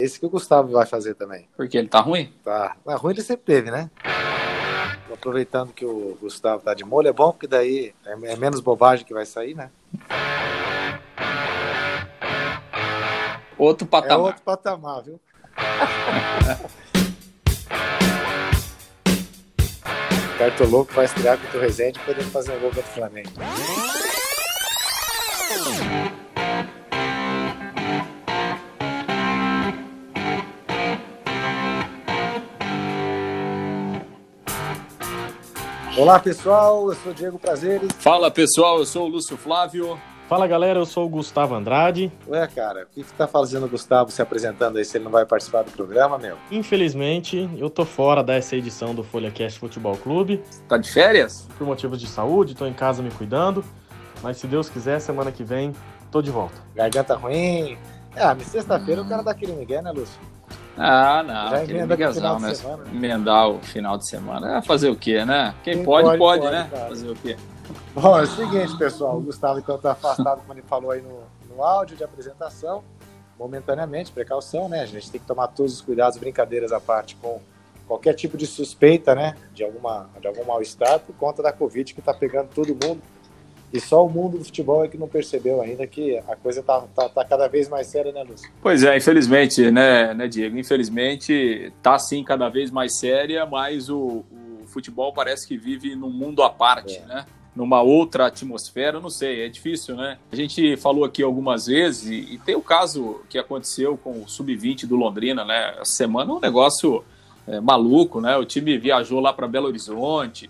Esse que o Gustavo vai fazer também. Porque ele tá ruim? Tá. Mas ruim ele sempre teve, né? Aproveitando que o Gustavo tá de molho, é bom porque daí é, é menos bobagem que vai sair, né? Outro patamar. É outro patamar, viu? Cartoloco vai estrear contra o Rezende podendo fazer um gol contra o Flamengo. Olá pessoal, eu sou Diego Prazeres. Fala pessoal, eu sou o Lúcio Flávio. Fala galera, eu sou o Gustavo Andrade. Ué, cara, o que, que tá fazendo o Gustavo se apresentando aí se ele não vai participar do programa, meu? Infelizmente, eu tô fora dessa edição do FolhaCast Futebol Clube. Tá de férias? Por motivos de saúde, tô em casa me cuidando. Mas se Deus quiser, semana que vem, tô de volta. Garganta ruim. Ah, mas sexta-feira hum. o cara dá aquele migué, né, Lúcio? Ah, não. Já emenda miguezão, né? Emendar o final de semana. É fazer o quê, né? Quem, Quem pode, pode, pode, pode, né? Cara. Fazer o quê? Bom, é o seguinte, pessoal. O Gustavo então está afastado, como ele falou aí no, no áudio de apresentação, momentaneamente, precaução, né? A gente tem que tomar todos os cuidados, brincadeiras à parte com qualquer tipo de suspeita, né? De, alguma, de algum mal-estar por conta da Covid que está pegando todo mundo. E só o mundo do futebol é que não percebeu ainda que a coisa tá, tá, tá, cada vez mais séria, né, Lúcio? Pois é, infelizmente, né, né Diego? Infelizmente, tá sim cada vez mais séria, mas o, o futebol parece que vive num mundo à parte, é. né? numa outra atmosfera, não sei, é difícil, né? A gente falou aqui algumas vezes e, e tem o caso que aconteceu com o sub-20 do Londrina, né? Essa semana um negócio é, maluco, né? O time viajou lá para Belo Horizonte,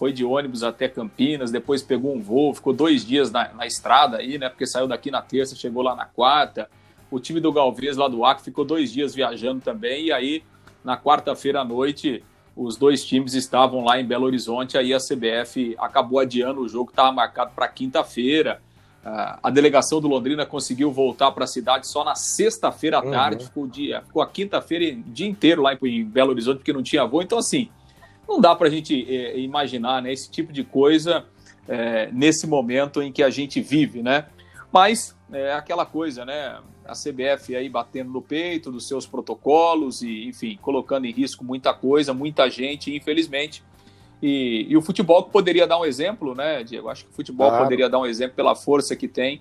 foi de ônibus até Campinas, depois pegou um voo, ficou dois dias na, na estrada aí, né? Porque saiu daqui na terça, chegou lá na quarta. O time do Galvez lá do Acre ficou dois dias viajando também e aí na quarta-feira à noite os dois times estavam lá em Belo Horizonte, aí a CBF acabou adiando o jogo, estava marcado para quinta-feira. a delegação do Londrina conseguiu voltar para a cidade só na sexta-feira à uhum. tarde, ficou, dia, ficou a quinta-feira o dia inteiro lá em Belo Horizonte, porque não tinha voo. Então, assim, não dá para a gente é, imaginar né, esse tipo de coisa é, nesse momento em que a gente vive, né? Mas é aquela coisa, né? a CBF aí batendo no peito dos seus protocolos e, enfim, colocando em risco muita coisa, muita gente, infelizmente. E, e o futebol poderia dar um exemplo, né, Diego? Acho que o futebol claro. poderia dar um exemplo pela força que tem,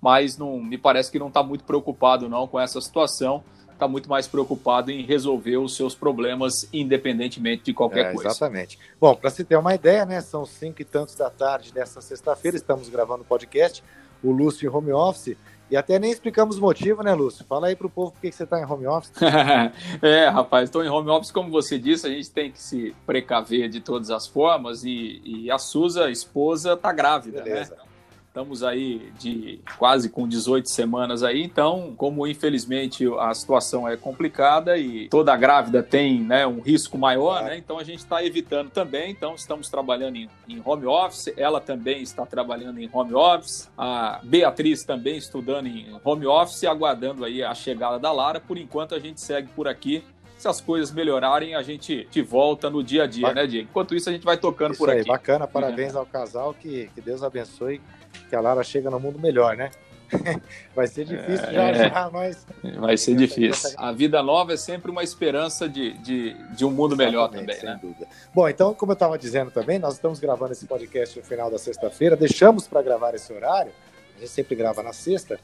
mas não me parece que não está muito preocupado não com essa situação. Está muito mais preocupado em resolver os seus problemas, independentemente de qualquer é, coisa. Exatamente. Bom, para se ter uma ideia, né? São cinco e tantos da tarde dessa sexta-feira, estamos gravando o podcast. O Lúcio em home office e até nem explicamos o motivo, né, Lúcio? Fala aí pro povo por que você está em home office. é, rapaz, estou em home office, como você disse, a gente tem que se precaver de todas as formas e, e a Suza, a esposa, tá grávida, né? Beleza. né? Estamos aí de quase com 18 semanas aí, então, como infelizmente a situação é complicada e toda grávida tem né, um risco maior, né? Então a gente está evitando também. Então, estamos trabalhando em, em, home office, ela também está trabalhando em home office, a Beatriz também estudando em home office, aguardando aí a chegada da Lara. Por enquanto, a gente segue por aqui se as coisas melhorarem, a gente te volta no dia a dia, né, Diego? Enquanto isso, a gente vai tocando isso por aí, aqui. Bacana, parabéns ao casal, que, que Deus abençoe que a Lara chega no mundo melhor, né? Vai ser difícil é, já, já, mas. Vai ser difícil. A vida nova é sempre uma esperança de, de, de um mundo melhor também, sem né? Dúvida. Bom, então, como eu estava dizendo também, nós estamos gravando esse podcast no final da sexta-feira, deixamos para gravar esse horário, a gente sempre grava na sexta,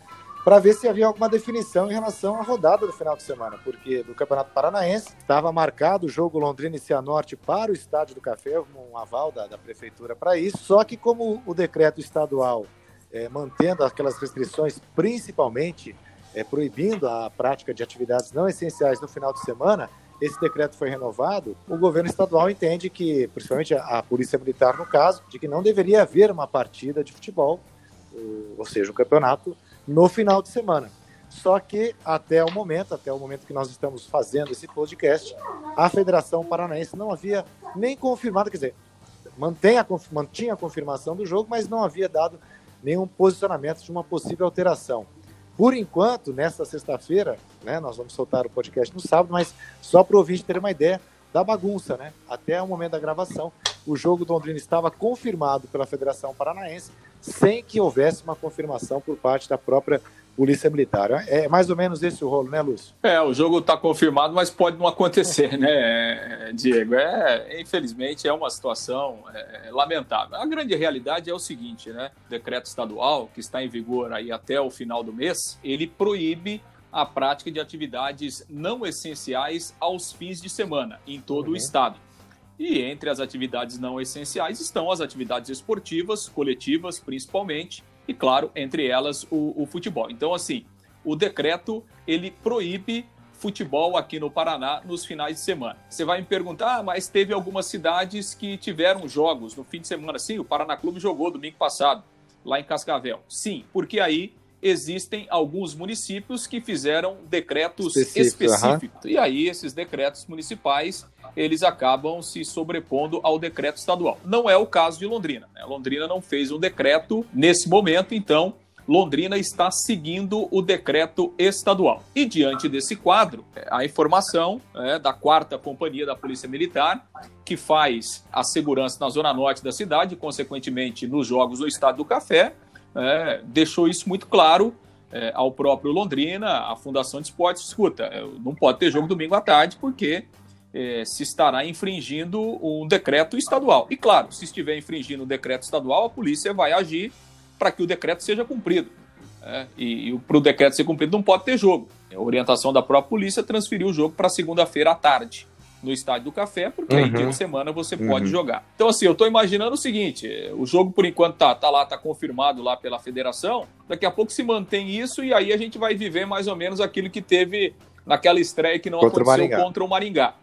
para ver se havia alguma definição em relação à rodada do final de semana, porque do Campeonato Paranaense estava marcado o jogo Londrina e Cianorte para o Estádio do Café, um aval da, da Prefeitura para isso, só que como o decreto estadual é, mantendo aquelas restrições, principalmente é, proibindo a prática de atividades não essenciais no final de semana, esse decreto foi renovado, o governo estadual entende que, principalmente a, a Polícia Militar no caso, de que não deveria haver uma partida de futebol, ou seja, um campeonato no final de semana. Só que até o momento, até o momento que nós estamos fazendo esse podcast, a Federação Paranaense não havia nem confirmado, quer dizer, mantém a, mantinha a confirmação do jogo, mas não havia dado nenhum posicionamento de uma possível alteração. Por enquanto, nesta sexta-feira, né, nós vamos soltar o podcast no sábado, mas só para o ouvinte ter uma ideia da bagunça, né? Até o momento da gravação, o jogo do Londrina estava confirmado pela Federação Paranaense, sem que houvesse uma confirmação por parte da própria Polícia Militar. É mais ou menos esse o rolo, né, Lúcio? É, o jogo está confirmado, mas pode não acontecer, né, Diego? É, infelizmente é uma situação é, lamentável. A grande realidade é o seguinte, né? O decreto estadual, que está em vigor aí até o final do mês, ele proíbe a prática de atividades não essenciais aos fins de semana em todo uhum. o estado. E entre as atividades não essenciais estão as atividades esportivas, coletivas principalmente, e claro, entre elas o, o futebol. Então, assim, o decreto ele proíbe futebol aqui no Paraná nos finais de semana. Você vai me perguntar, ah, mas teve algumas cidades que tiveram jogos no fim de semana. Sim, o Paraná Clube jogou domingo passado, lá em Cascavel. Sim, porque aí existem alguns municípios que fizeram decretos Específico, específicos. E aí esses decretos municipais, eles acabam se sobrepondo ao decreto estadual. Não é o caso de Londrina. Né? Londrina não fez um decreto nesse momento, então Londrina está seguindo o decreto estadual. E diante desse quadro, a informação é, da quarta companhia da Polícia Militar, que faz a segurança na zona norte da cidade, consequentemente nos jogos do Estado do Café, é, deixou isso muito claro é, ao próprio Londrina, à Fundação de Esportes. Escuta, é, não pode ter jogo domingo à tarde porque é, se estará infringindo um decreto estadual. E claro, se estiver infringindo um decreto estadual, a polícia vai agir para que o decreto seja cumprido. É, e, e para o decreto ser cumprido não pode ter jogo. A orientação da própria polícia transferiu o jogo para segunda-feira à tarde no Estádio do Café, porque uhum. aí dia de semana você uhum. pode jogar. Então, assim, eu estou imaginando o seguinte: o jogo, por enquanto, tá, tá lá, tá confirmado lá pela federação. Daqui a pouco se mantém isso e aí a gente vai viver mais ou menos aquilo que teve naquela estreia que não contra aconteceu o contra o Maringá.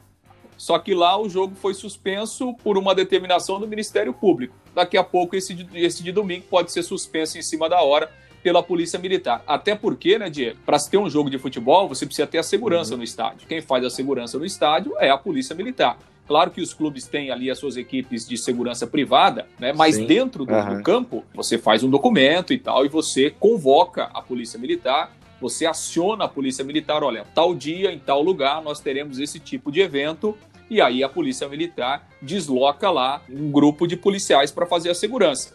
Só que lá o jogo foi suspenso por uma determinação do Ministério Público. Daqui a pouco esse, esse de domingo pode ser suspenso em cima da hora pela Polícia Militar. Até porque, né, Diego, para se ter um jogo de futebol, você precisa ter a segurança uhum. no estádio. Quem faz a segurança no estádio é a Polícia Militar. Claro que os clubes têm ali as suas equipes de segurança privada, né? Mas Sim. dentro do, uhum. do, campo, você faz um documento e tal, e você convoca a Polícia Militar, você aciona a Polícia Militar, olha, tal dia, em tal lugar, nós teremos esse tipo de evento, e aí a Polícia Militar desloca lá um grupo de policiais para fazer a segurança.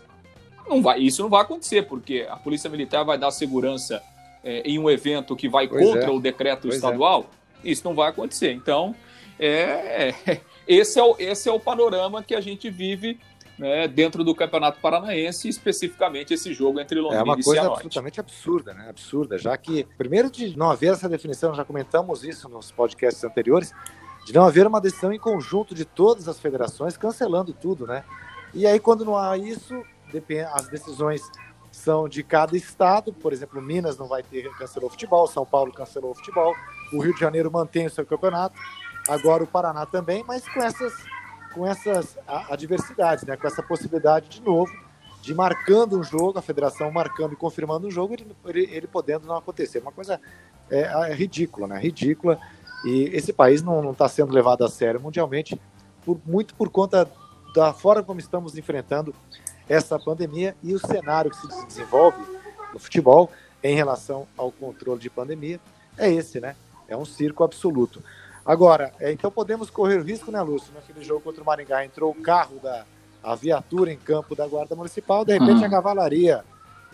Não vai, isso não vai acontecer, porque a Polícia Militar vai dar segurança é, em um evento que vai pois contra é. o decreto pois é. estadual. É. Isso não vai acontecer. Então, é, esse, é o, esse é o panorama que a gente vive né, dentro do Campeonato Paranaense, especificamente esse jogo entre Londrina e É uma coisa absolutamente absurda, né? Absurda, já que, primeiro, de não haver essa definição, já comentamos isso nos podcasts anteriores, de não haver uma decisão em conjunto de todas as federações cancelando tudo, né? E aí, quando não há isso, as decisões são de cada estado, por exemplo, Minas não vai ter, cancelou o futebol, São Paulo cancelou o futebol, o Rio de Janeiro mantém o seu campeonato, agora o Paraná também, mas com essas, com essas adversidades, né? com essa possibilidade de novo de marcando um jogo, a federação marcando e confirmando um jogo, ele, ele, ele podendo não acontecer. Uma coisa é, é, ridícula, né? Ridícula. E esse país não está sendo levado a sério mundialmente, por, muito por conta da forma como estamos enfrentando essa pandemia e o cenário que se desenvolve no futebol em relação ao controle de pandemia é esse, né? É um circo absoluto. Agora, é, então podemos correr o risco, né, Lúcio? Naquele jogo contra o Maringá entrou o carro da a viatura em campo da Guarda Municipal, de repente uhum. a cavalaria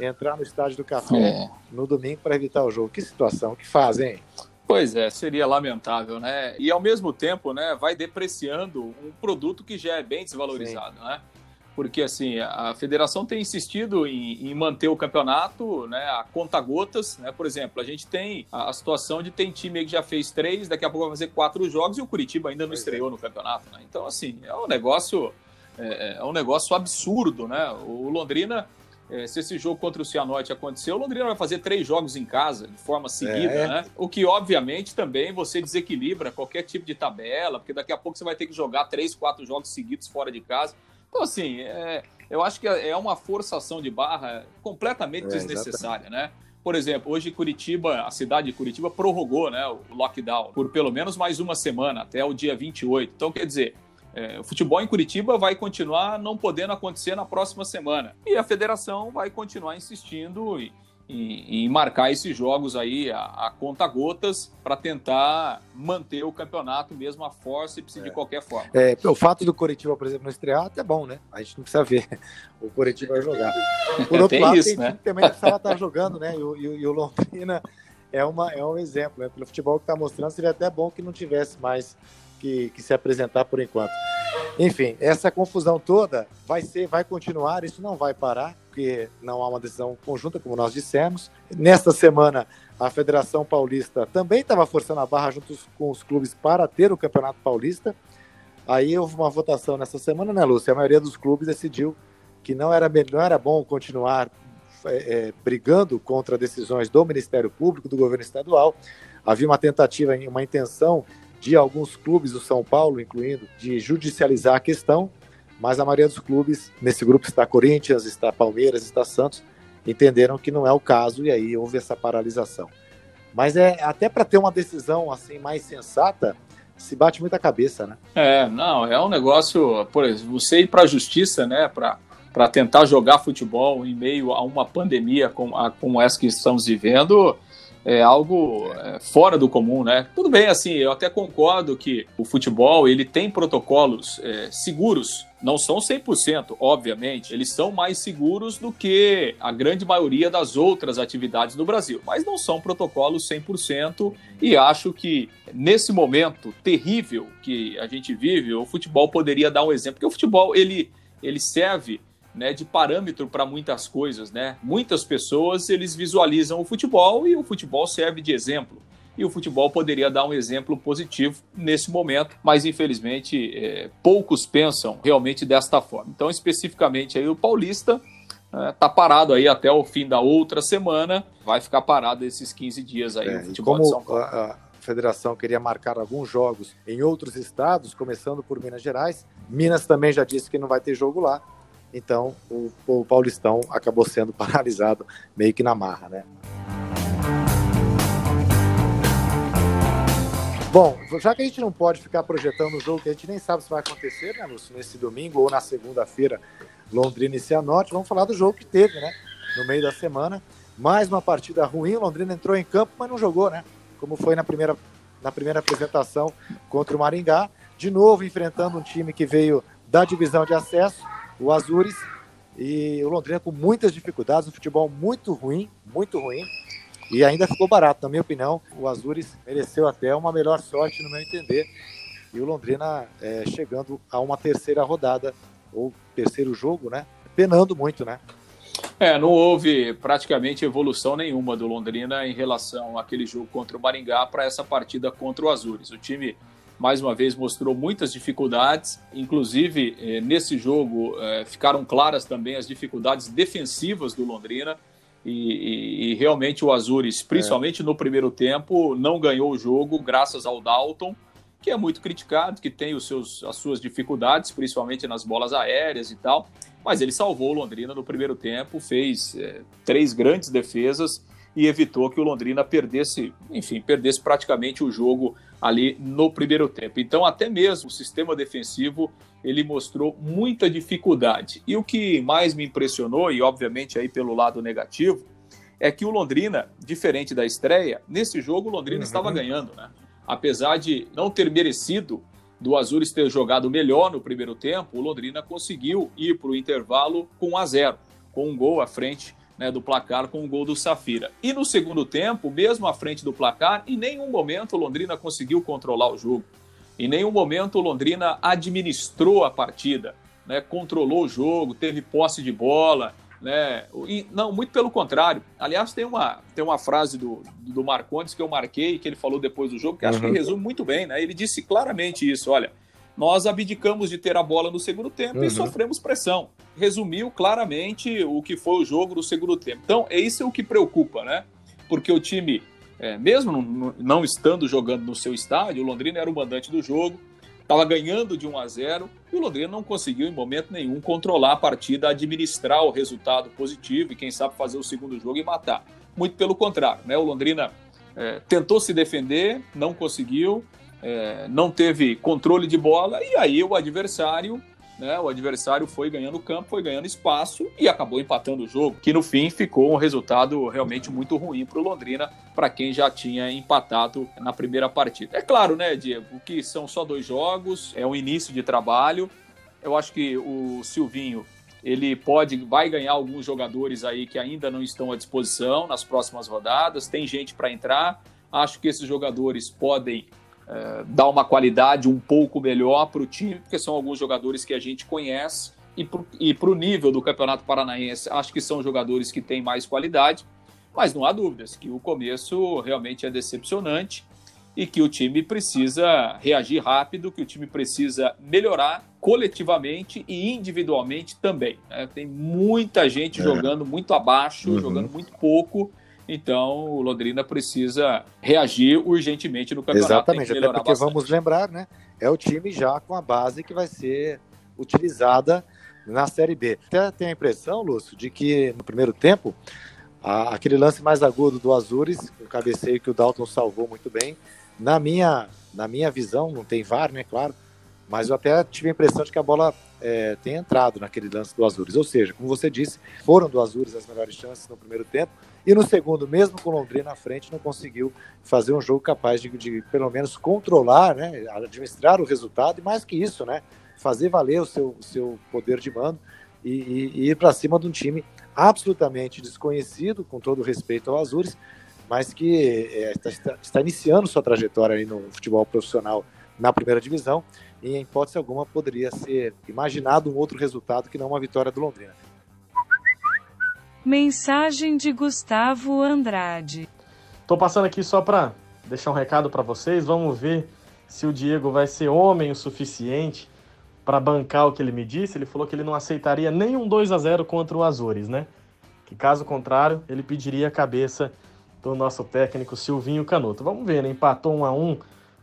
entrar no estádio do Café é. no domingo para evitar o jogo. Que situação, que fazem? Pois é, seria lamentável, né? E ao mesmo tempo, né, vai depreciando um produto que já é bem desvalorizado, Sim. né? Porque assim a federação tem insistido em, em, manter o campeonato né, a conta gotas, né? Por exemplo, a gente tem a, situação de tem time que já fez três, daqui a pouco vai fazer quatro jogos e o Curitiba ainda não pois é. estreou é. no campeonato, né? Então assim é um negócio é, é um negócio absurdo, né? O Londrina é, se esse jogo contra o Cianorte acontecer, o Londrina vai fazer três jogos em casa, de forma seguida, é. né? O que, obviamente, também você desequilibra qualquer tipo de tabela, porque daqui a pouco você vai ter que jogar três, quatro jogos seguidos fora de casa. Então, assim, é, eu acho que é uma forçação de barra completamente é, desnecessária, né? Por exemplo, hoje Curitiba, a cidade de Curitiba prorrogou né, o lockdown por pelo menos mais uma semana, até o dia 28. Então, quer dizer, é, o futebol em Curitiba vai continuar não podendo acontecer na próxima semana. E a federação vai continuar insistindo e, em, em marcar esses jogos aí a, a conta gotas para tentar manter o campeonato mesmo a forceps é. de qualquer forma. É, o fato do Coritiba, por exemplo, não estrear até bom, né? A gente não precisa ver o Coritiba jogar. Por outro lado, isso, tem né? também precisava estar jogando, né? E o, e, e o Londrina é, uma, é um exemplo, né? Pelo futebol que está mostrando, seria até bom que não tivesse mais que, que se apresentar por enquanto. Enfim, essa confusão toda vai ser, vai continuar, isso não vai parar, porque não há uma decisão conjunta, como nós dissemos. Nesta semana, a Federação Paulista também estava forçando a barra junto com os clubes para ter o Campeonato Paulista. Aí houve uma votação nessa semana, né, Lúcia? A maioria dos clubes decidiu que não era, não era bom continuar é, é, brigando contra decisões do Ministério Público, do governo estadual. Havia uma tentativa, uma intenção de alguns clubes do São Paulo, incluindo, de judicializar a questão, mas a maioria dos clubes, nesse grupo está Corinthians, está Palmeiras, está Santos, entenderam que não é o caso e aí houve essa paralisação. Mas é até para ter uma decisão assim mais sensata, se bate muita cabeça, né? É, não, é um negócio, por exemplo, você ir para a justiça, né, para para tentar jogar futebol em meio a uma pandemia como, a, como essa que estamos vivendo, é algo é, fora do comum, né? Tudo bem, assim, eu até concordo que o futebol ele tem protocolos é, seguros, não são 100%, obviamente, eles são mais seguros do que a grande maioria das outras atividades no Brasil, mas não são protocolos 100% e acho que nesse momento terrível que a gente vive, o futebol poderia dar um exemplo, porque o futebol ele, ele serve né, de parâmetro para muitas coisas, né? Muitas pessoas eles visualizam o futebol e o futebol serve de exemplo. E o futebol poderia dar um exemplo positivo nesse momento, mas infelizmente é, poucos pensam realmente desta forma. Então, especificamente aí o Paulista está é, parado aí até o fim da outra semana, vai ficar parado esses 15 dias aí é, no futebol como de São Paulo. A, a federação queria marcar alguns jogos em outros estados, começando por Minas Gerais. Minas também já disse que não vai ter jogo lá. Então, o, o Paulistão acabou sendo paralisado meio que na marra, né? Bom, já que a gente não pode ficar projetando o jogo que a gente nem sabe se vai acontecer, né, Lúcio, nesse domingo ou na segunda-feira, Londrina e Cianorte, vamos falar do jogo que teve, né, no meio da semana. Mais uma partida ruim, Londrina entrou em campo, mas não jogou, né, como foi na primeira, na primeira apresentação contra o Maringá. De novo, enfrentando um time que veio da divisão de acesso, o Azures e o Londrina com muitas dificuldades, um futebol muito ruim, muito ruim. E ainda ficou barato, na minha opinião. O Azures mereceu até uma melhor sorte, no meu entender. E o Londrina é, chegando a uma terceira rodada, ou terceiro jogo, né? Penando muito, né? É, não houve praticamente evolução nenhuma do Londrina em relação àquele jogo contra o Maringá para essa partida contra o Azures. O time mais uma vez mostrou muitas dificuldades, inclusive eh, nesse jogo eh, ficaram claras também as dificuldades defensivas do Londrina. E, e, e realmente o Azures, principalmente é. no primeiro tempo, não ganhou o jogo graças ao Dalton, que é muito criticado, que tem os seus, as suas dificuldades, principalmente nas bolas aéreas e tal, mas ele salvou o Londrina no primeiro tempo, fez eh, três grandes defesas e evitou que o Londrina perdesse, enfim, perdesse praticamente o jogo ali no primeiro tempo. Então, até mesmo o sistema defensivo ele mostrou muita dificuldade. E o que mais me impressionou, e obviamente aí pelo lado negativo, é que o Londrina, diferente da estreia, nesse jogo o Londrina uhum. estava ganhando, né? Apesar de não ter merecido do Azures ter jogado melhor no primeiro tempo, o Londrina conseguiu ir para o intervalo com 1 a 0, com um gol à frente né, do placar com o gol do Safira. E no segundo tempo, mesmo à frente do placar, em nenhum momento o Londrina conseguiu controlar o jogo. Em nenhum momento o Londrina administrou a partida, né, controlou o jogo, teve posse de bola. Né? E, não, muito pelo contrário. Aliás, tem uma, tem uma frase do, do Marcondes que eu marquei, que ele falou depois do jogo, que acho que uhum. resume muito bem. Né? Ele disse claramente isso: olha, nós abdicamos de ter a bola no segundo tempo uhum. e sofremos pressão. Resumiu claramente o que foi o jogo no segundo tempo. Então, é isso o que preocupa, né? Porque o time, é, mesmo não, não estando jogando no seu estádio, o Londrina era o mandante do jogo, estava ganhando de 1 a 0 e o Londrina não conseguiu em momento nenhum controlar a partida, administrar o resultado positivo e quem sabe fazer o segundo jogo e matar. Muito pelo contrário, né? O Londrina é, tentou se defender, não conseguiu, é, não teve controle de bola, e aí o adversário né, o adversário foi ganhando campo, foi ganhando espaço e acabou empatando o jogo, que no fim ficou um resultado realmente muito ruim para o Londrina, para quem já tinha empatado na primeira partida. É claro, né, Diego, que são só dois jogos, é um início de trabalho. Eu acho que o Silvinho ele pode, vai ganhar alguns jogadores aí que ainda não estão à disposição nas próximas rodadas. Tem gente para entrar. Acho que esses jogadores podem é, dar uma qualidade um pouco melhor para o time, porque são alguns jogadores que a gente conhece. E para o nível do Campeonato Paranaense, acho que são jogadores que têm mais qualidade. Mas não há dúvidas que o começo realmente é decepcionante e que o time precisa reagir rápido, que o time precisa melhorar coletivamente e individualmente também. Né? Tem muita gente é. jogando muito abaixo, uhum. jogando muito pouco. Então, o Londrina precisa reagir urgentemente no campeonato. Exatamente, até porque bastante. vamos lembrar, né? É o time já com a base que vai ser utilizada na Série B. Até tem a impressão, Lúcio, de que no primeiro tempo, a, aquele lance mais agudo do Azures, o cabeceio que o Dalton salvou muito bem, na minha, na minha visão, não tem VAR, né, claro, mas eu até tive a impressão de que a bola é, tem entrado naquele lance do Azures. Ou seja, como você disse, foram do Azures as melhores chances no primeiro tempo, e no segundo, mesmo com o Londrina na frente, não conseguiu fazer um jogo capaz de, de, pelo menos, controlar, né, administrar o resultado, e mais que isso, né, fazer valer o seu, seu poder de mando e, e, e ir para cima de um time absolutamente desconhecido, com todo respeito ao Azures, mas que é, está, está, iniciando sua trajetória aí no futebol profissional na primeira divisão e em hipótese alguma poderia ser imaginado um outro resultado que não uma vitória do Londrina. Mensagem de Gustavo Andrade. Tô passando aqui só para deixar um recado para vocês. Vamos ver se o Diego vai ser homem o suficiente para bancar o que ele me disse. Ele falou que ele não aceitaria nem um 2 a 0 contra o Azores, né? Que caso contrário, ele pediria a cabeça do nosso técnico Silvinho Canuto. Vamos ver, né? Empatou um a um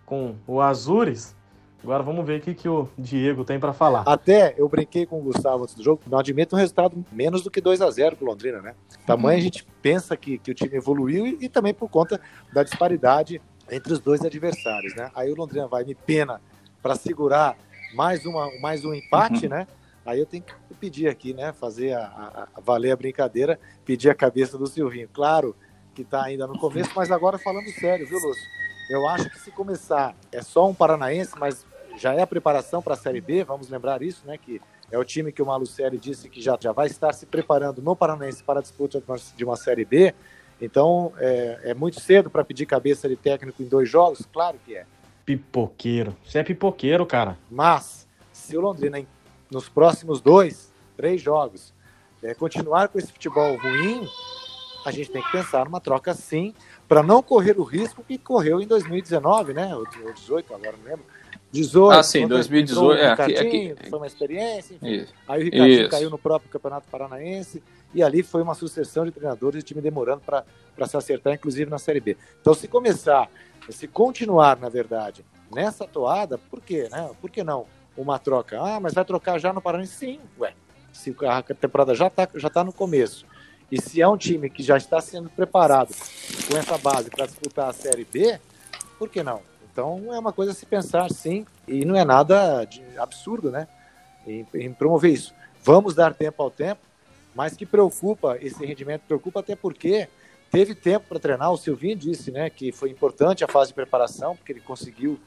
com o Azures. Agora vamos ver o que, que o Diego tem para falar. Até eu brinquei com o Gustavo antes do jogo, não admito um resultado menos do que 2 a 0 pro Londrina, né? Tamanho a gente pensa que, que o time evoluiu e, e, também por conta da disparidade entre os dois adversários, né? Aí o Londrina vai me pena para segurar mais, uma, mais um empate, uhum. né? Aí eu tenho que pedir aqui, né? Fazer a, a, a valer a brincadeira, pedir a cabeça do Silvinho. Claro, que está ainda no começo, mas agora falando sério, viu, Lúcio? Eu acho que se começar é só um paranaense, mas já é a preparação para a Série B, vamos lembrar isso, né? Que é o time que o Malucelli disse que já, já vai estar se preparando no Paranaense para a disputa de uma Série B. Então, é, é muito cedo para pedir cabeça de técnico em dois jogos? Claro que é. Pipoqueiro. Você é pipoqueiro, cara. Mas, se o Londrina, nos próximos dois, três jogos, é, continuar com esse futebol ruim, a gente tem que pensar numa troca sim, para não correr o risco que correu em 2019, né? Ou 2018, agora não lembro. 18, ah, sim, 2018. É, aqui, aqui, foi uma experiência, enfim. Isso, Aí o Ricardinho isso. caiu no próprio Campeonato Paranaense, e ali foi uma sucessão de treinadores e o time demorando para se acertar, inclusive na Série B. Então, se começar, se continuar, na verdade, nessa toada, por quê? Né? Por que não uma troca? Ah, mas vai trocar já no Paranaense? Sim, ué. Se a temporada já está já tá no começo e se é um time que já está sendo preparado com essa base para disputar a Série B, por que não? Então é uma coisa a se pensar, sim, e não é nada absurdo, né? Em, em promover isso. Vamos dar tempo ao tempo, mas que preocupa esse rendimento, preocupa até porque teve tempo para treinar. O Silvinho disse, né, que foi importante a fase de preparação, porque ele conseguiu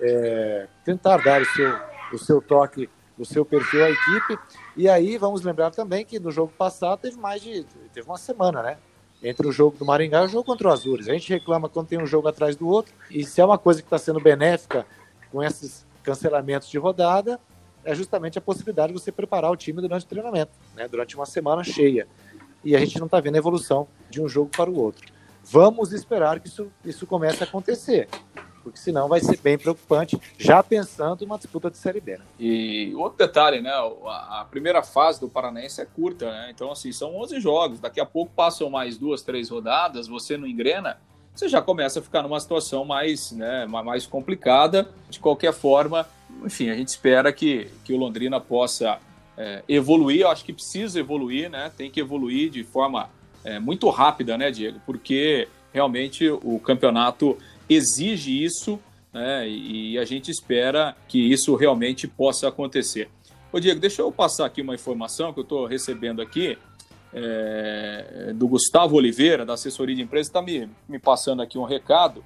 é, tentar dar o seu, o seu toque o seu perfil à equipe. E aí vamos lembrar também que no jogo passado teve mais de teve uma semana, né? Entre o jogo do Maringá e o jogo contra o Azures. A gente reclama quando tem um jogo atrás do outro. E se é uma coisa que está sendo benéfica com esses cancelamentos de rodada, é justamente a possibilidade de você preparar o time durante o treinamento, né? durante uma semana cheia. E a gente não está vendo a evolução de um jogo para o outro. Vamos esperar que isso, isso comece a acontecer porque senão vai ser bem preocupante, já pensando em uma disputa de Série B. Né? E outro detalhe, né? A primeira fase do Paranaense é curta, né? Então, assim, são 11 jogos. Daqui a pouco passam mais duas, três rodadas, você não engrena, você já começa a ficar numa situação mais, né, mais complicada. De qualquer forma, enfim, a gente espera que, que o Londrina possa é, evoluir. Eu acho que precisa evoluir, né? Tem que evoluir de forma é, muito rápida, né, Diego? Porque realmente o campeonato exige isso né, e a gente espera que isso realmente possa acontecer. Ô, Diego, deixa eu passar aqui uma informação que eu estou recebendo aqui é, do Gustavo Oliveira, da assessoria de empresa, está me, me passando aqui um recado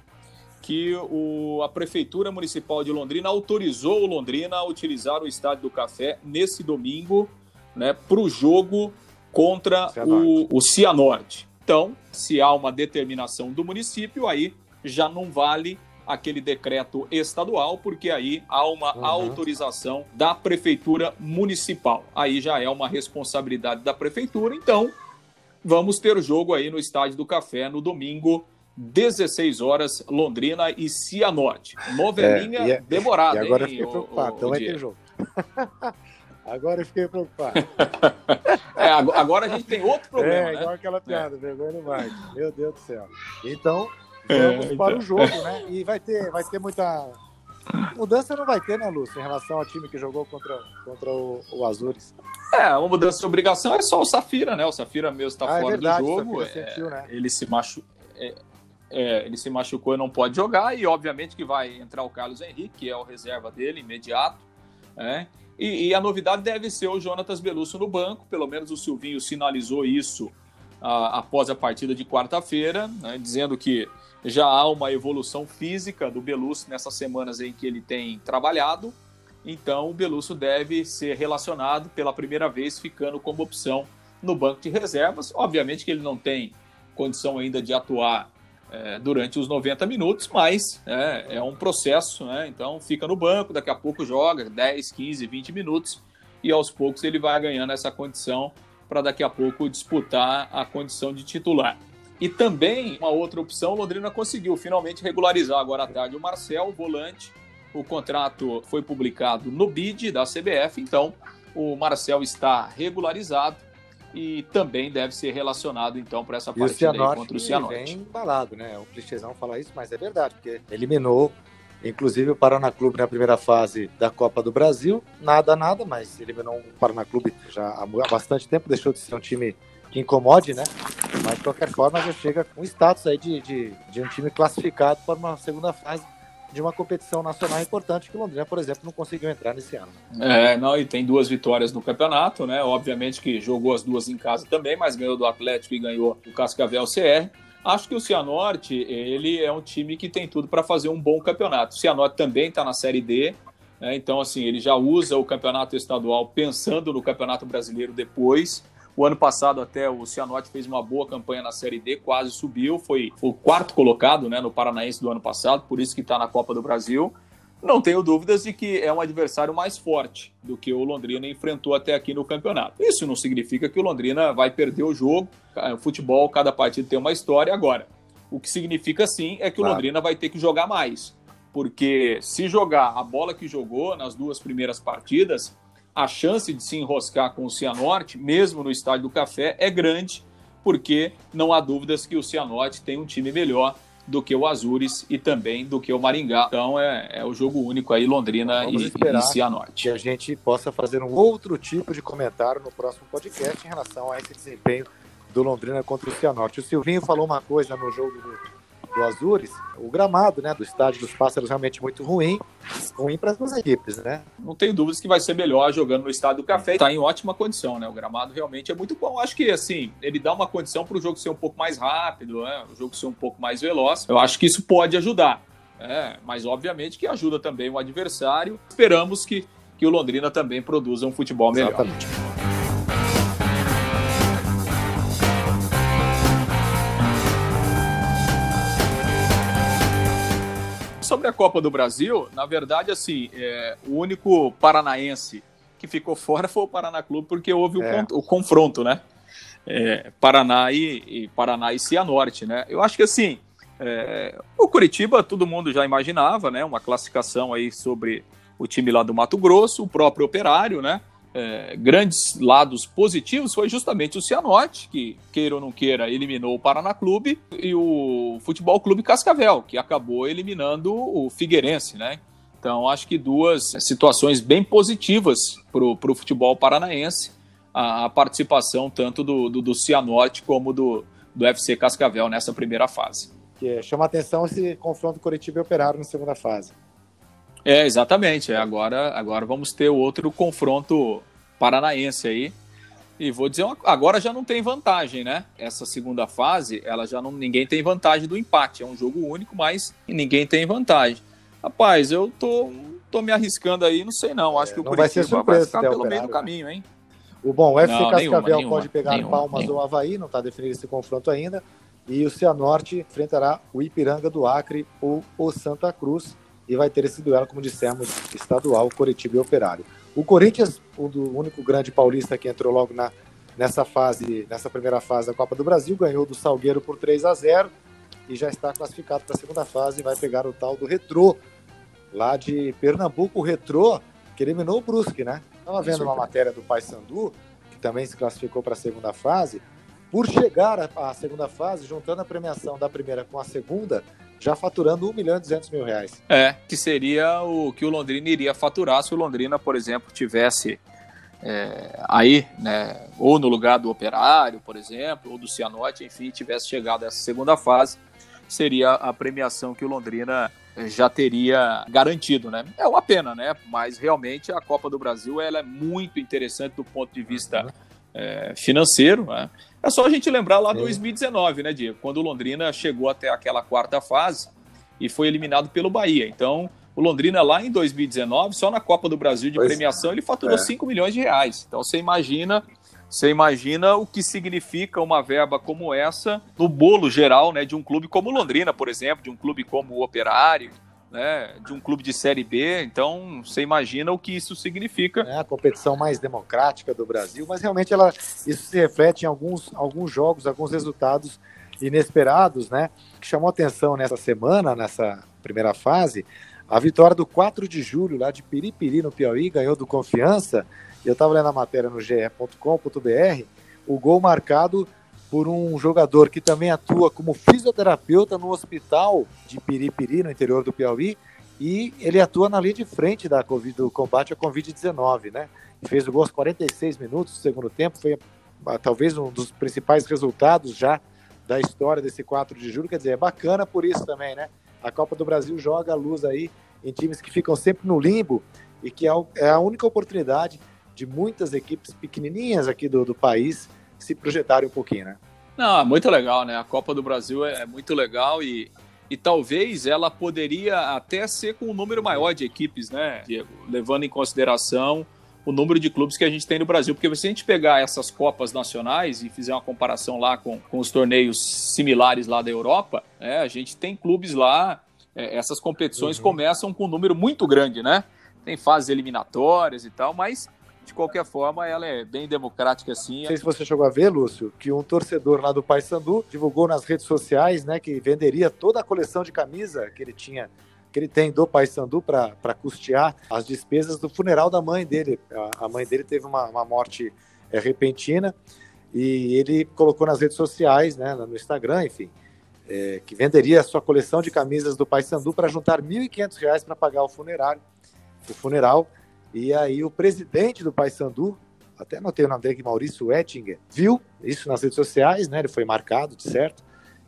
que o, a Prefeitura Municipal de Londrina autorizou o Londrina a utilizar o Estádio do Café nesse domingo né, para o jogo contra Cianorte. o, o Cianorte. Então, se há uma determinação do município, aí já não vale aquele decreto estadual, porque aí há uma uhum. autorização da prefeitura municipal. Aí já é uma responsabilidade da prefeitura. Então, vamos ter o jogo aí no Estádio do Café no domingo, 16 horas, Londrina e Cianorte. Novelinha é, e é, demorada. E agora hein, eu fiquei preocupado, o, então vai ter jogo. agora eu fiquei preocupado. é, agora a gente tem outro problema. É, igual né? aquela piada, é. vergonha no mar. Meu Deus do céu. Então, vamos é, para o então. jogo, né? E vai ter, vai ter muita. Mudança não vai ter, né, Lúcio, em relação ao time que jogou contra, contra o, o Azures. É, uma mudança de obrigação é só o Safira, né? O Safira mesmo está ah, é fora é verdade, do jogo. Sentiu, né? Ele se machucou. É, é, ele se machucou e não pode jogar, e obviamente que vai entrar o Carlos Henrique, que é o reserva dele, imediato. Né? E, e, a novidade deve ser o Jonatas Belusso no banco, pelo menos o Silvinho sinalizou isso a, após a partida de quarta-feira, né? dizendo que já há uma evolução física do Belusso nessas semanas em que ele tem trabalhado. Então o Belusso deve ser relacionado pela primeira vez, ficando como opção no banco de reservas. Obviamente que ele não tem condição ainda de atuar é, durante os 90 minutos, mas é, é um processo, né? Então fica no banco, daqui a pouco joga 10, 15, 20 minutos e aos poucos ele vai ganhando essa condição para daqui a pouco disputar a condição de titular. E também uma outra opção, Londrina conseguiu finalmente regularizar agora à tarde o Marcel, o volante. O contrato foi publicado no BID da CBF, então o Marcel está regularizado e também deve ser relacionado então para essa e partida aí contra o Cianorte. Vem embalado, né? O clichêzão falar isso, mas é verdade, porque eliminou inclusive o Paraná Clube na primeira fase da Copa do Brasil, nada nada, mas eliminou o Paraná Clube já há bastante tempo, deixou de ser um time que incomode, né? Qualquer forma já chega com status aí de, de, de um time classificado para uma segunda fase de uma competição nacional importante que Londrina, por exemplo, não conseguiu entrar nesse ano. É, não, e tem duas vitórias no campeonato, né? Obviamente que jogou as duas em casa também, mas ganhou do Atlético e ganhou o Cascavel CR. Acho que o Cianorte, ele é um time que tem tudo para fazer um bom campeonato. O Cianorte também está na Série D, né? então assim, ele já usa o campeonato estadual pensando no campeonato brasileiro depois. O ano passado até o Cianorte fez uma boa campanha na Série D, quase subiu, foi, o quarto colocado né, no Paranaense do ano passado, por isso que está na Copa do Brasil. Não tenho dúvidas de que é um adversário mais forte do que o Londrina enfrentou até aqui no campeonato. Isso não significa que o Londrina vai perder o jogo. O futebol, cada partido tem uma história. Agora, o que significa sim é que o Londrina vai ter que jogar mais. Porque se jogar a bola que jogou nas duas primeiras partidas, a chance de se enroscar com o Cianorte, mesmo no estádio do Café, é grande, porque não há dúvidas que o Cianorte tem um time melhor do que o Azures e também do que o Maringá. Então é, é o jogo único aí, Londrina e, e Cianorte. Que a gente possa fazer um outro tipo de comentário no próximo podcast em relação a esse desempenho do Londrina contra o Cianorte. O Silvinho falou uma coisa no jogo do do Azures, o gramado né, do estádio dos Pássaros realmente muito ruim, ruim para as duas equipes, né? Não tenho dúvidas que vai ser melhor jogando no estádio do Café, está em ótima condição, né? O gramado realmente é muito bom. Acho que assim, ele dá uma condição para o jogo ser um pouco mais rápido, né? o jogo ser um pouco mais veloz. Eu acho que isso pode ajudar. É, mas obviamente que ajuda também o adversário. Esperamos que, que o Londrina também produza um futebol melhor. Exatamente. Sobre a Copa do Brasil, na verdade, assim, é, o único paranaense que ficou fora foi o Paraná Clube, porque houve é. o, o, confronto, né? É, Paraná e, e, Paraná e Cianorte, né? Eu acho que assim, é, o Curitiba todo mundo já imaginava, né? Uma classificação aí sobre o time lá do Mato Grosso, o próprio Operário, né? É, grandes lados positivos foi justamente o Cianorte, que, queira ou não queira, eliminou o Paraná Clube, e o Futebol Clube Cascavel, que acabou eliminando o Figueirense, né? Então, acho que duas situações bem positivas para o futebol paranaense, a, a participação tanto do, do, do, Cianorte como do, do FC Cascavel nessa primeira fase. Que chama atenção esse confronto coletivo e operário na segunda fase. É, exatamente. É, agora, agora vamos ter outro confronto paranaense aí. E vou dizer, uma, agora já não tem vantagem, né? Essa segunda fase, ela já não ninguém tem vantagem do empate. É um jogo único, mas ninguém tem vantagem. Rapaz, eu tô, tô me arriscando aí, não sei não. Acho é, que o Curitiba vai, ficar pelo meio do né? caminho, hein? O bom, o FC não, Cascavel nenhuma, pode pegar nenhuma, Palmas nenhuma. ou Havaí, não está definido esse confronto ainda. E o Cianorte enfrentará o Ipiranga do Acre ou o Santa Cruz e vai ter esse duelo, como dissemos, estadual, Coritiba e Operário. O Corinthians, o único grande paulista que entrou logo na, nessa fase, nessa primeira fase da Copa do Brasil, ganhou do Salgueiro por 3 a 0 e já está classificado para a segunda fase e vai pegar o tal do Retrô, lá de Pernambuco, o Retrô, que eliminou o Brusque, né? Estava vendo uma matéria do Paysandu, que também se classificou para a segunda fase, por chegar à segunda fase, juntando a premiação da primeira com a segunda, já faturando 1 milhão e 200 mil reais. É, que seria o que o Londrina iria faturar se o Londrina, por exemplo, tivesse é, aí, né, ou no lugar do Operário, por exemplo, ou do Cianorte, enfim, tivesse chegado a essa segunda fase, seria a premiação que o Londrina já teria garantido, né? É uma pena, né? Mas realmente a Copa do Brasil ela é muito interessante do ponto de vista uhum. É, financeiro, né? É só a gente lembrar lá 2019, né, Diego? Quando o Londrina chegou até aquela quarta fase e foi eliminado pelo Bahia. Então, o Londrina lá em 2019, só na Copa do Brasil de pois premiação, ele faturou é. 5 milhões de reais. Então, você imagina você imagina o que significa uma verba como essa no bolo geral né, de um clube como Londrina, por exemplo, de um clube como o Operário, né, de um clube de Série B. Então, você imagina o que isso significa. É a competição mais democrática do Brasil, mas realmente ela, isso se reflete em alguns, alguns jogos, alguns resultados inesperados, né? Que chamou atenção nessa semana, nessa primeira fase, a vitória do 4 de julho lá de Piripiri, no Piauí, ganhou do Confiança. Eu estava lendo a matéria no ge.com.br, o gol marcado por um jogador que também atua como fisioterapeuta no hospital de Piripiri, no interior do Piauí, e ele atua na linha de frente da COVID, do combate à Covid-19, né? Fez o gol aos 46 minutos do segundo tempo, foi ah, talvez um dos principais resultados já da história desse 4 de julho, quer dizer, é bacana por isso também, né? A Copa do Brasil joga a luz aí em times que ficam sempre no limbo e que é, é a única oportunidade de muitas equipes pequenininhas aqui do, do país se projetarem um pouquinho, né? Não, muito legal, né? A Copa do Brasil é, é muito legal e, e talvez ela poderia até ser com um número maior de equipes, né, Diego? Levando em consideração o número de clubes que a gente tem no Brasil. Porque se a gente pegar essas Copas nacionais e fizer uma comparação lá com, com os torneios similares lá da Europa, é, a gente tem clubes lá, é, essas competições uhum. começam com um número muito grande, né? Tem fases eliminatórias e tal, mas de qualquer forma, ela é bem democrática assim. Não sei se você chegou a ver, Lúcio, que um torcedor lá do Paysandu divulgou nas redes sociais, né, que venderia toda a coleção de camisa que ele tinha que ele tem do Paysandu para custear as despesas do funeral da mãe dele. A, a mãe dele teve uma, uma morte é, repentina e ele colocou nas redes sociais, né, no Instagram, enfim, é, que venderia a sua coleção de camisas do Paysandu para juntar R$ 1.500 para pagar o funerário, o funeral e aí o presidente do Paysandu, até anotei o nome dele aqui, Maurício Ettinger, viu isso nas redes sociais, né? Ele foi marcado, de certo,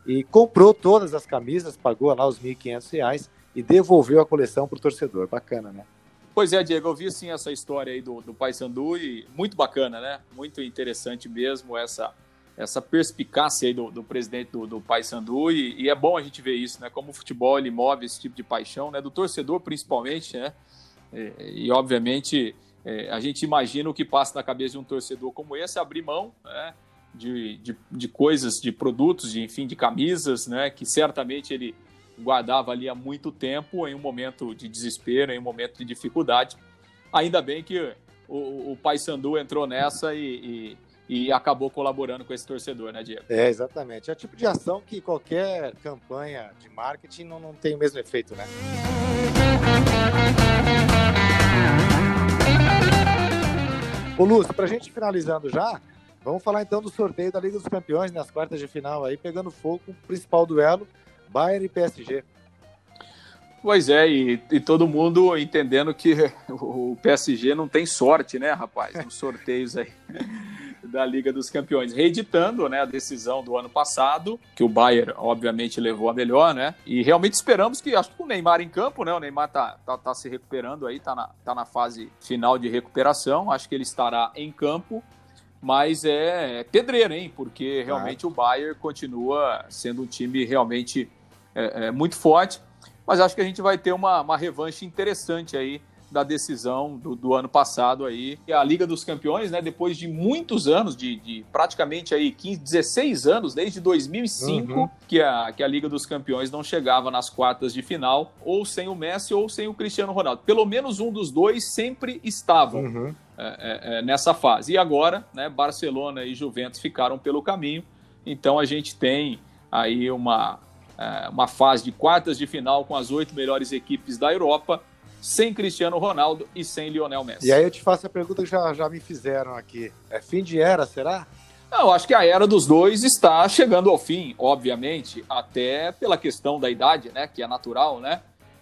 e comprou todas as camisas, pagou lá os R$ 1.500 e devolveu a coleção para o torcedor. Bacana, né? Pois é, Diego, eu vi sim essa história aí do, do Paysandu e muito bacana, né? Muito interessante mesmo essa essa perspicácia aí do, do presidente do, do Paysandu e, e é bom a gente ver isso, né? Como o futebol ele move esse tipo de paixão, né? Do torcedor principalmente, né? É, e, obviamente, é, a gente imagina o que passa na cabeça de um torcedor como esse, abrir mão né, de, de, de, coisas, de produtos, de, enfim, de camisas, né, que certamente ele guardava ali há muito tempo, em um momento de desespero, em um momento de dificuldade. Ainda bem que o, o Paysandu entrou nessa e, e, e, acabou colaborando com esse torcedor, né, Diego? É, exatamente. É o tipo de ação que qualquer campanha de marketing não, não tem o mesmo efeito, né? Ô Lúcio, pra gente finalizando já, vamos falar então do sorteio da Liga dos Campeões nas quartas de final aí, pegando fogo o principal duelo, Bayern e PSG. Pois é, e, e, todo mundo entendendo que o PSG não tem sorte, né, rapaz, nos sorteios aí. Da Liga dos Campeões, reeditando né, a decisão do ano passado, que o Bayern, obviamente, levou a melhor, né? E realmente esperamos que, acho que o Neymar em campo, né? O Neymar tá, tá, tá se recuperando aí, tá na, tá na fase final de recuperação, acho que ele estará em campo. Mas é, é pedreira, hein? Porque realmente o Bayern continua sendo um time realmente é, é, muito forte. Mas acho que a gente vai ter uma, uma revanche interessante aí da decisão do, do, ano passado aí. E a Liga dos Campeões, né, depois de muitos anos, de, de praticamente aí 15, 16 anos, desde 2005, uhum. que, a, que a Liga dos Campeões não chegava nas quartas de final, ou sem o Messi ou sem o Cristiano Ronaldo. Pelo menos um dos dois sempre estavam. Uhum. É, é, é nessa fase. E agora, né, Barcelona e Juventus ficaram pelo caminho, então a gente tem aí uma, é, uma fase de quartas de final com as oito melhores equipes da Europa sem Cristiano Ronaldo e sem Lionel Messi. E aí eu te faço a pergunta que já, já me fizeram aqui. É fim de era, será? Não, acho que a era dos dois está chegando ao fim, obviamente, até pela questão da idade, né, que é natural, né?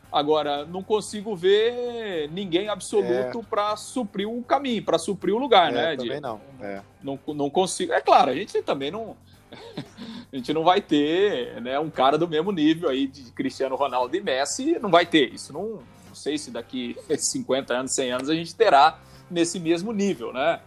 Agora, não consigo ver ninguém absoluto é. para suprir o caminho, para suprir o lugar, é, né? Também de, não. É. não. Não consigo. É claro, a gente também não. a gente não vai ter né, um cara do mesmo nível aí de Cristiano Ronaldo e Messi, não vai ter. Isso não, não sei se daqui 50 anos, 100 anos a gente terá nesse mesmo nível, né?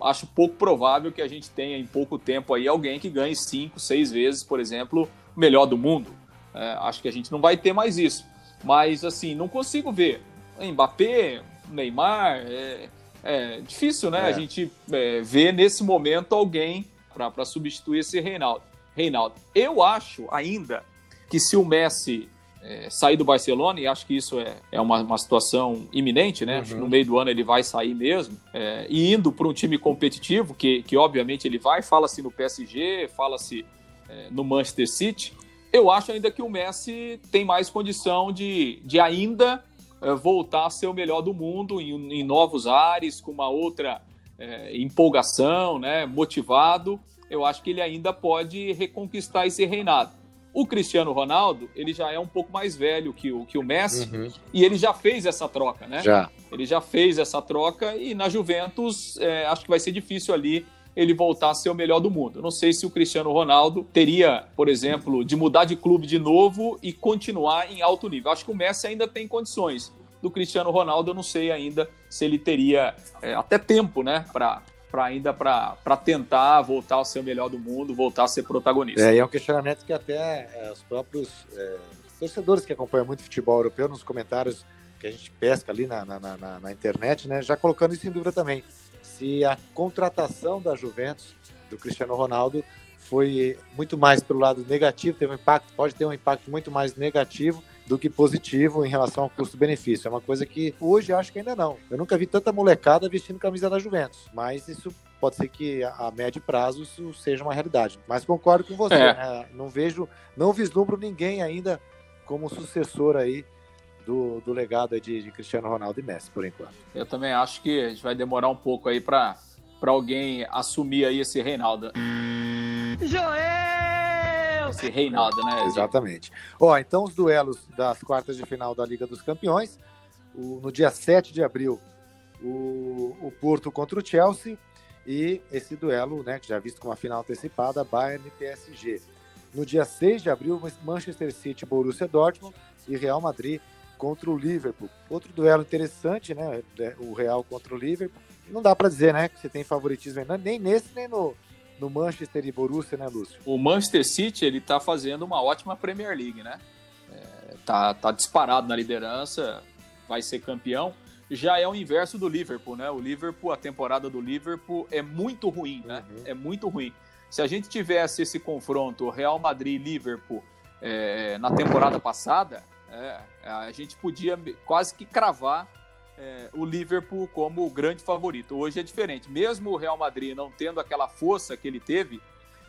Acho pouco provável que a gente tenha em pouco tempo aí alguém que ganhe cinco, seis vezes, por exemplo, o melhor do mundo. É, acho que a gente não vai ter mais isso. Mas, assim, não consigo ver. Mbappé, Neymar, é, é difícil, né? É. A gente é, ver nesse momento alguém para substituir esse Reinaldo. Reinaldo. Eu acho ainda que se o Messi é, sair do Barcelona, e acho que isso é, é uma, uma situação iminente, né? Uhum. No meio do ano ele vai sair mesmo. É, e indo para um time competitivo, que, que obviamente ele vai, fala-se no PSG, fala-se é, no Manchester City. Eu acho ainda que o Messi tem mais condição de, de ainda é, voltar a ser o melhor do mundo em, em novos ares, com uma outra é, empolgação, né? motivado. Eu acho que ele ainda pode reconquistar esse reinado. O Cristiano Ronaldo, ele já é um pouco mais velho que o, que o Messi uhum. e ele já fez essa troca, né? Já. Ele já fez essa troca e na Juventus é, acho que vai ser difícil ali ele voltar a ser o melhor do mundo. não sei se o Cristiano Ronaldo teria, por exemplo, de mudar de clube de novo e continuar em alto nível. Acho que o Messi ainda tem condições. Do Cristiano Ronaldo, eu não sei ainda se ele teria é, até tempo, né, para para ainda para tentar voltar ao ser o melhor do mundo, voltar a ser protagonista. É, e é um questionamento que até é, os próprios é, torcedores que acompanham muito futebol europeu, nos comentários que a gente pesca ali na, na, na, na, internet, né, já colocando isso em dúvida também. Se a contratação da Juventus, do Cristiano Ronaldo, foi muito mais pelo lado negativo, teve um impacto, pode ter um impacto muito mais negativo do que positivo em relação ao custo-benefício. É uma coisa que hoje acho que ainda não. Eu nunca vi tanta molecada vestindo camisa da Juventus, mas isso pode ser que a, médio prazo isso seja uma realidade. Mas concordo com você, é. né? não vejo, não vislumbro ninguém ainda como sucessor aí do, do legado de, de, Cristiano Ronaldo e Messi, por enquanto. Eu também acho que a gente vai demorar um pouco aí para alguém assumir aí esse Reinaldo. Joel! Esse Reinaldo, né? Exatamente. Ó, então os duelos das quartas de final da Liga dos Campeões, o, no dia 7 de abril, o, o Porto contra o Chelsea e esse duelo, né, que já visto como uma final antecipada, Bayern e PSG. No dia 6 de abril, Manchester City, Borussia Dortmund e Real Madrid contra o Liverpool. Outro duelo interessante, né? O Real contra o Liverpool. Não dá para dizer, né, que você tem favoritismo nem nesse nem no, no Manchester e Borussia, né, Lúcio? O Manchester City, ele tá fazendo uma ótima Premier League, né? É, tá, tá disparado na liderança, vai ser campeão. Já é o inverso do Liverpool, né? O Liverpool, a temporada do Liverpool é muito ruim, né? Uhum. É muito ruim. Se a gente tivesse esse confronto Real Madrid-Liverpool é, na temporada passada, é, a gente podia quase que cravar é, o Liverpool como o grande favorito. Hoje é diferente. Mesmo o Real Madrid não tendo aquela força que ele teve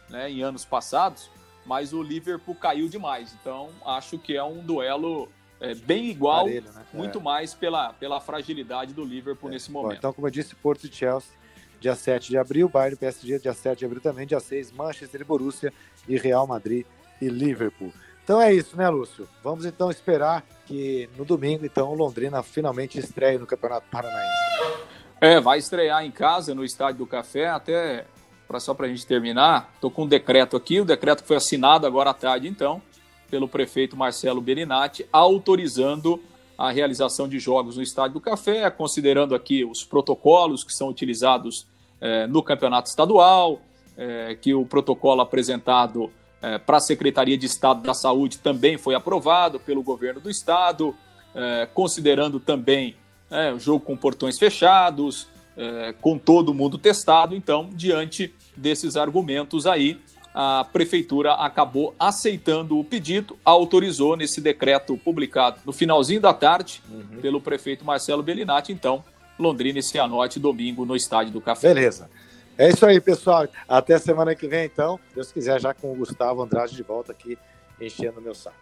né, em anos passados, mas o Liverpool caiu demais. Então, acho que é um duelo é, bem igual, Parelho, né? muito é. mais pela, pela fragilidade do Liverpool é. nesse momento. Bom, então, como eu disse, Porto e Chelsea, dia 7 de abril, Bayern e PSG, dia 7 de abril também, dia 6, Manchester e Borussia e Real Madrid e Liverpool. Então é isso, né, Lúcio? Vamos então esperar que no domingo, então, Londrina finalmente estreie no Campeonato Paranaense. É, vai estrear em casa, no Estádio do Café, até pra, só para a gente terminar, estou com um decreto aqui, o decreto foi assinado agora à tarde, então, pelo prefeito Marcelo Berinatti, autorizando a realização de jogos no Estádio do Café, considerando aqui os protocolos que são utilizados é, no campeonato estadual, é, que o protocolo apresentado é, para a Secretaria de Estado da Saúde também foi aprovado pelo governo do estado, é, considerando também é, o jogo com portões fechados, é, com todo mundo testado. Então, diante desses argumentos aí, a prefeitura acabou aceitando o pedido, autorizou nesse decreto publicado no finalzinho da tarde uhum. pelo prefeito Marcelo Bellinati. Então, Londrina e Cianorte, domingo no Estádio do Café. Beleza. É isso aí, pessoal. Até semana que vem, então. Deus quiser, já com o Gustavo Andrade de volta aqui, enchendo meu saco.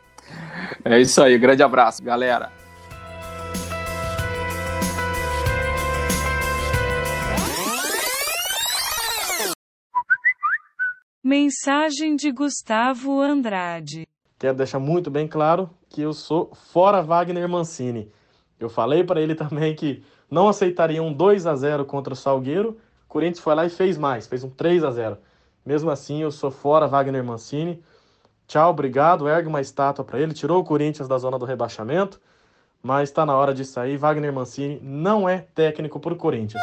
É isso aí. Grande abraço, galera. Mensagem de Gustavo Andrade. Quero deixar muito bem claro que eu sou fora Wagner Mancini. Eu falei para ele também que não aceitaria um 2 a 0 contra o Salgueiro Corinthians foi lá e fez mais, fez um 3 a 0 Mesmo assim, eu sou fora Wagner Mancini. Tchau, obrigado. Ergue uma estátua para ele. Tirou o Corinthians da zona do rebaixamento, mas está na hora de sair. Wagner Mancini não é técnico para o Corinthians.